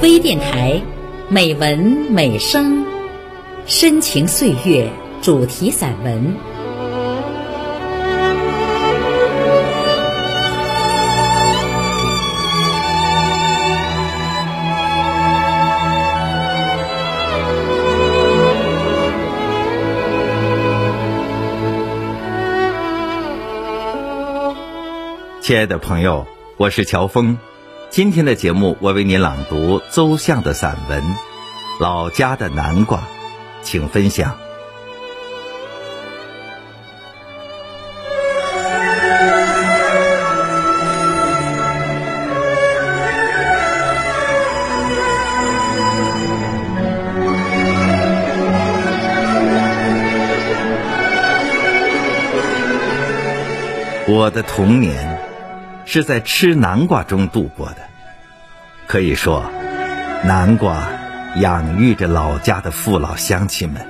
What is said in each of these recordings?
微电台，美文美声，深情岁月主题散文。亲爱的朋友，我是乔峰。今天的节目，我为您朗读邹象的散文《老家的南瓜》，请分享。我的童年。是在吃南瓜中度过的。可以说，南瓜养育着老家的父老乡亲们。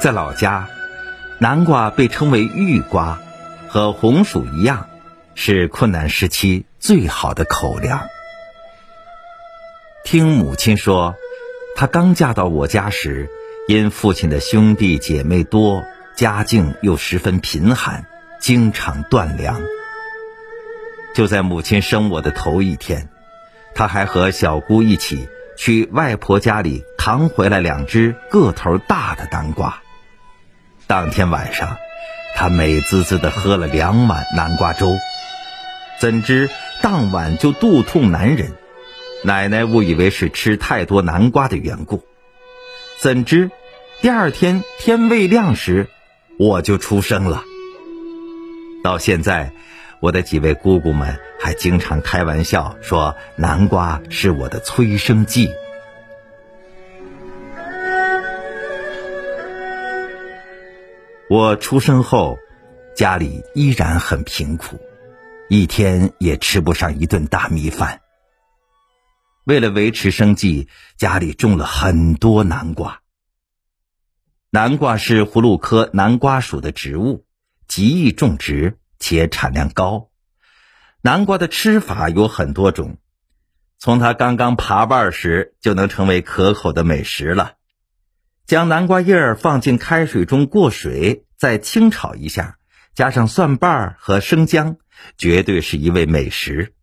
在老家，南瓜被称为玉瓜，和红薯一样，是困难时期最好的口粮。听母亲说，她刚嫁到我家时，因父亲的兄弟姐妹多，家境又十分贫寒，经常断粮。就在母亲生我的头一天，他还和小姑一起去外婆家里扛回来两只个头大的南瓜。当天晚上，他美滋滋地喝了两碗南瓜粥。怎知当晚就肚痛难忍，奶奶误以为是吃太多南瓜的缘故。怎知第二天天未亮时，我就出生了。到现在。我的几位姑姑们还经常开玩笑说，南瓜是我的催生剂。我出生后，家里依然很贫苦，一天也吃不上一顿大米饭。为了维持生计，家里种了很多南瓜。南瓜是葫芦科南瓜属的植物，极易种植。且产量高，南瓜的吃法有很多种，从它刚刚爬瓣时就能成为可口的美食了。将南瓜叶儿放进开水中过水，再清炒一下，加上蒜瓣和生姜，绝对是一味美食。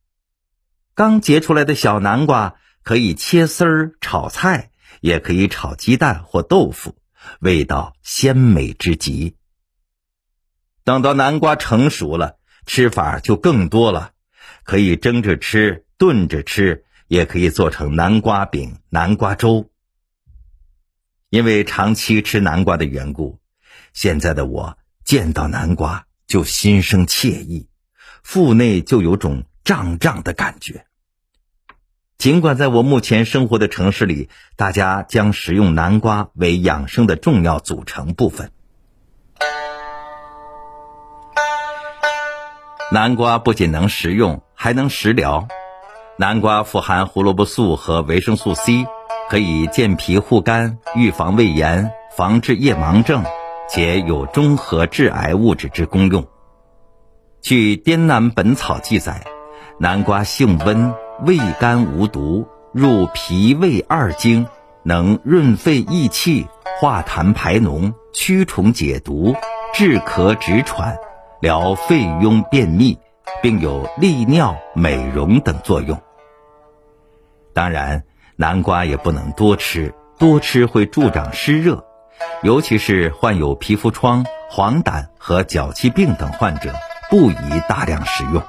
刚结出来的小南瓜可以切丝儿炒菜，也可以炒鸡蛋或豆腐，味道鲜美之极。等到南瓜成熟了，吃法就更多了，可以蒸着吃、炖着吃，也可以做成南瓜饼、南瓜粥。因为长期吃南瓜的缘故，现在的我见到南瓜就心生惬意，腹内就有种胀胀的感觉。尽管在我目前生活的城市里，大家将食用南瓜为养生的重要组成部分。南瓜不仅能食用，还能食疗。南瓜富含胡萝卜素和维生素 C，可以健脾护肝、预防胃炎、防治夜盲症，且有中和致癌物质之功用。据《滇南本草》记载，南瓜性温，味甘无毒，入脾胃二经，能润肺益气、化痰排脓、驱虫解毒、治咳止喘。疗肺痈便秘，并有利尿、美容等作用。当然，南瓜也不能多吃，多吃会助长湿热，尤其是患有皮肤疮、黄疸和脚气病等患者，不宜大量食用。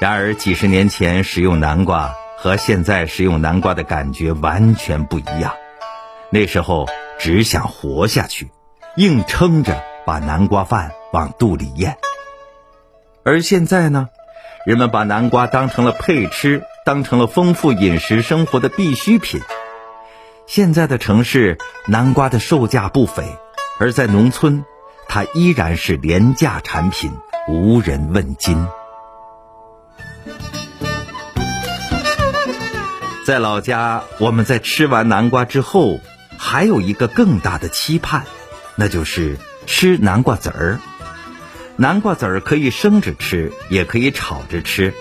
然而，几十年前食用南瓜和现在食用南瓜的感觉完全不一样。那时候只想活下去，硬撑着。把南瓜饭往肚里咽，而现在呢，人们把南瓜当成了配吃，当成了丰富饮食生活的必需品。现在的城市，南瓜的售价不菲，而在农村，它依然是廉价产品，无人问津。在老家，我们在吃完南瓜之后，还有一个更大的期盼，那就是。吃南瓜籽儿，南瓜籽儿可以生着吃，也可以炒着吃。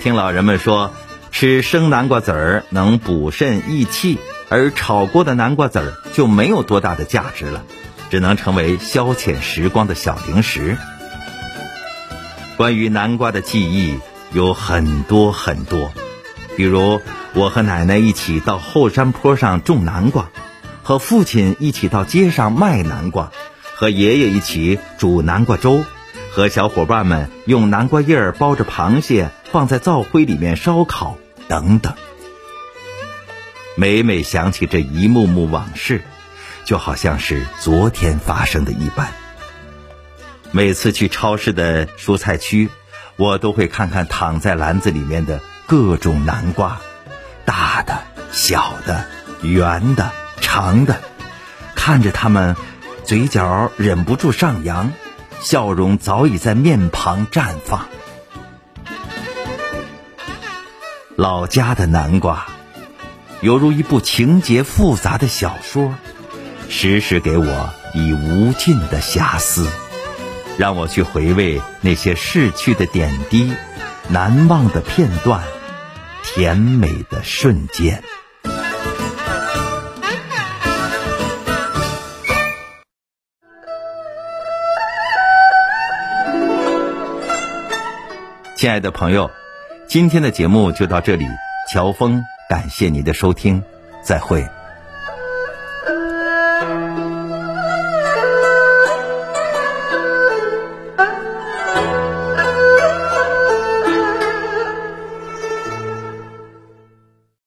听老人们说，吃生南瓜籽儿能补肾益气，而炒过的南瓜籽儿就没有多大的价值了，只能成为消遣时光的小零食。关于南瓜的记忆有很多很多，比如我和奶奶一起到后山坡上种南瓜，和父亲一起到街上卖南瓜，和爷爷一起煮南瓜粥，和小伙伴们用南瓜叶儿包着螃蟹放在灶灰里面烧烤等等。每每想起这一幕幕往事，就好像是昨天发生的一般。每次去超市的蔬菜区，我都会看看躺在篮子里面的各种南瓜，大的、小的、圆的、长的，看着它们，嘴角忍不住上扬，笑容早已在面庞绽放。老家的南瓜，犹如一部情节复杂的小说，时时给我以无尽的遐思。让我去回味那些逝去的点滴、难忘的片段、甜美的瞬间。亲爱的朋友，今天的节目就到这里，乔峰感谢您的收听，再会。